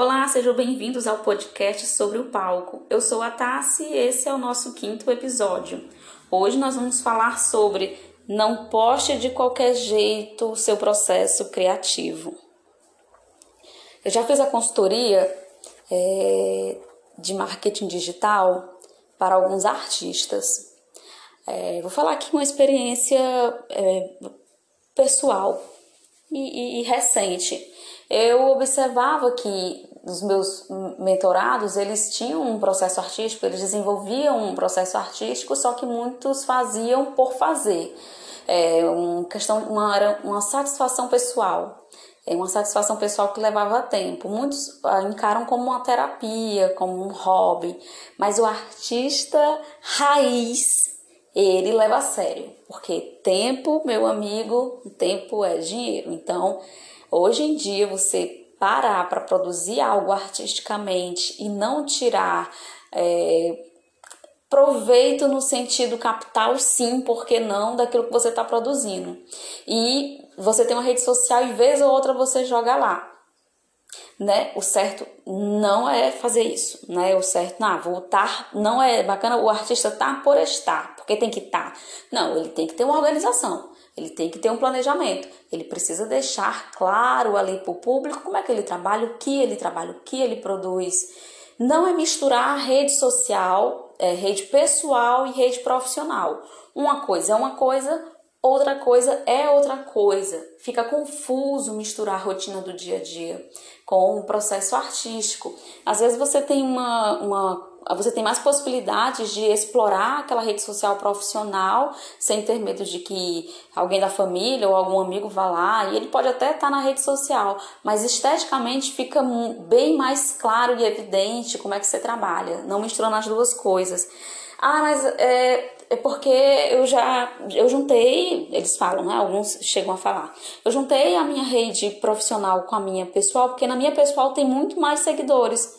Olá, sejam bem-vindos ao podcast sobre o palco. Eu sou a Tassi e esse é o nosso quinto episódio. Hoje nós vamos falar sobre não poste de qualquer jeito o seu processo criativo. Eu já fiz a consultoria é, de marketing digital para alguns artistas. É, vou falar aqui uma experiência é, pessoal e, e, e recente eu observava que os meus mentorados, eles tinham um processo artístico, eles desenvolviam um processo artístico, só que muitos faziam por fazer. É uma questão, uma, uma satisfação pessoal. É uma satisfação pessoal que levava tempo. Muitos ah, encaram como uma terapia, como um hobby, mas o artista raiz, ele leva a sério, porque tempo, meu amigo, tempo é dinheiro. Então, Hoje em dia, você parar para produzir algo artisticamente e não tirar é, proveito no sentido capital, sim, porque não, daquilo que você está produzindo. E você tem uma rede social e vez ou outra você joga lá. Né? O certo não é fazer isso, né? O certo, não, vou estar, não é bacana o artista tá por estar, porque tem que estar. Tá. Não, ele tem que ter uma organização. Ele tem que ter um planejamento. Ele precisa deixar claro ali para o público como é que ele trabalha, o que ele trabalha, o que ele produz. Não é misturar rede social, é, rede pessoal e rede profissional. Uma coisa é uma coisa, outra coisa é outra coisa. Fica confuso misturar a rotina do dia a dia com o processo artístico. Às vezes você tem uma, uma você tem mais possibilidades de explorar aquela rede social profissional sem ter medo de que alguém da família ou algum amigo vá lá e ele pode até estar na rede social, mas esteticamente fica bem mais claro e evidente como é que você trabalha, não misturando as duas coisas. Ah, mas é, é porque eu já eu juntei, eles falam, né? Alguns chegam a falar. Eu juntei a minha rede profissional com a minha pessoal, porque na minha pessoal tem muito mais seguidores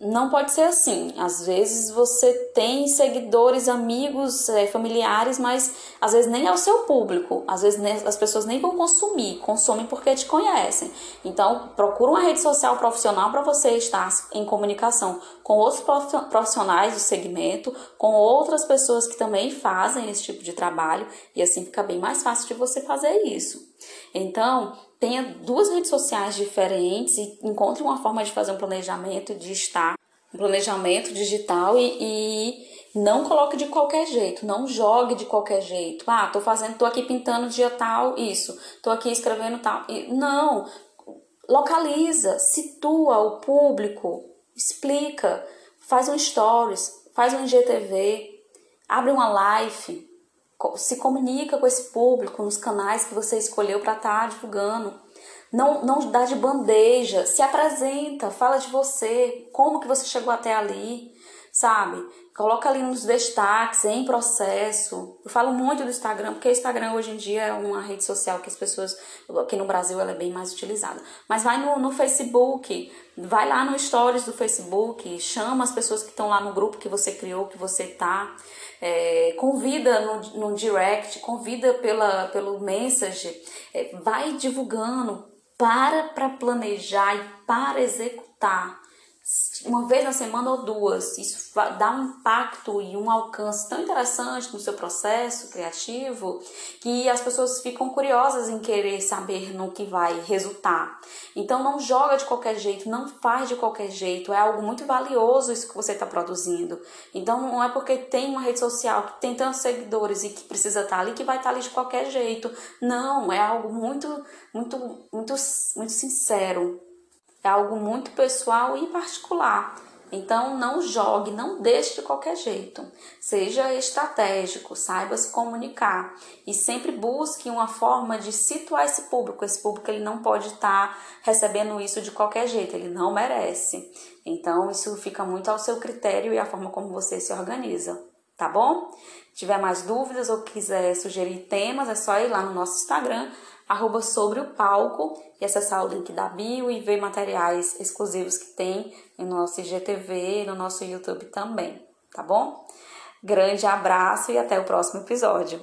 não pode ser assim. Às vezes você tem seguidores, amigos, é, familiares, mas às vezes nem é o seu público. Às vezes nem, as pessoas nem vão consumir, consomem porque te conhecem. Então, procura uma rede social profissional para você estar em comunicação com outros profissionais do segmento, com outras pessoas que também fazem esse tipo de trabalho e assim fica bem mais fácil de você fazer isso. Então, tenha duas redes sociais diferentes e encontre uma forma de fazer um planejamento de estar, um planejamento digital e, e não coloque de qualquer jeito, não jogue de qualquer jeito. Ah, tô fazendo, tô aqui pintando dia tal, isso, tô aqui escrevendo tal. Não, localiza, situa o público, explica, faz um stories, faz um IGTV, abre uma live, se comunica com esse público nos canais que você escolheu para estar tá divulgando. Não, não dá de bandeja, se apresenta, fala de você, como que você chegou até ali, sabe? Coloca ali nos destaques, em processo. Eu falo muito do Instagram, porque o Instagram hoje em dia é uma rede social que as pessoas, aqui no Brasil, ela é bem mais utilizada. Mas vai no, no Facebook, vai lá no Stories do Facebook, chama as pessoas que estão lá no grupo que você criou, que você tá. É, convida no, no direct, convida pela, pelo message, é, vai divulgando, para para planejar e para executar uma vez na semana ou duas. Isso dá um impacto e um alcance tão interessante no seu processo criativo que as pessoas ficam curiosas em querer saber no que vai resultar. Então não joga de qualquer jeito, não faz de qualquer jeito. É algo muito valioso isso que você está produzindo. Então não é porque tem uma rede social que tem tantos seguidores e que precisa estar tá ali que vai estar tá ali de qualquer jeito. Não, é algo muito, muito, muito, muito sincero é algo muito pessoal e particular. Então não jogue, não deixe de qualquer jeito. Seja estratégico, saiba se comunicar e sempre busque uma forma de situar esse público. Esse público ele não pode estar tá recebendo isso de qualquer jeito, ele não merece. Então isso fica muito ao seu critério e a forma como você se organiza, tá bom? Se tiver mais dúvidas ou quiser sugerir temas, é só ir lá no nosso Instagram arroba sobre o palco e acessar o link da bio e ver materiais exclusivos que tem no nosso IGTV e no nosso YouTube também, tá bom? Grande abraço e até o próximo episódio.